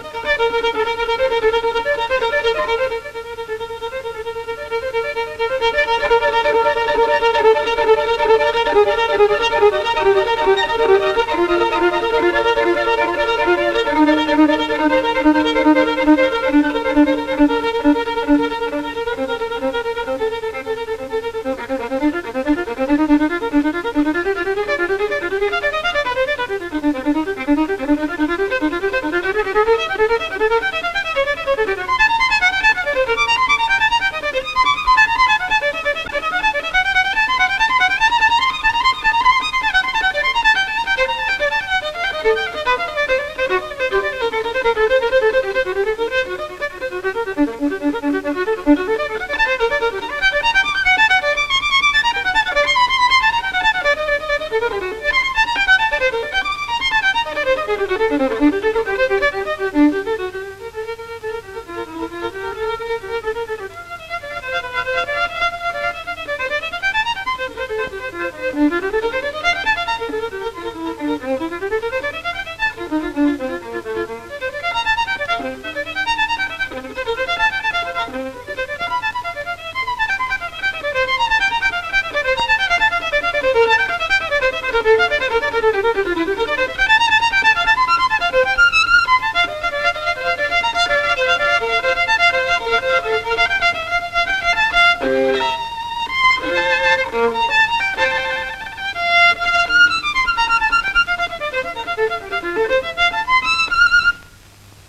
Thank you. Müzik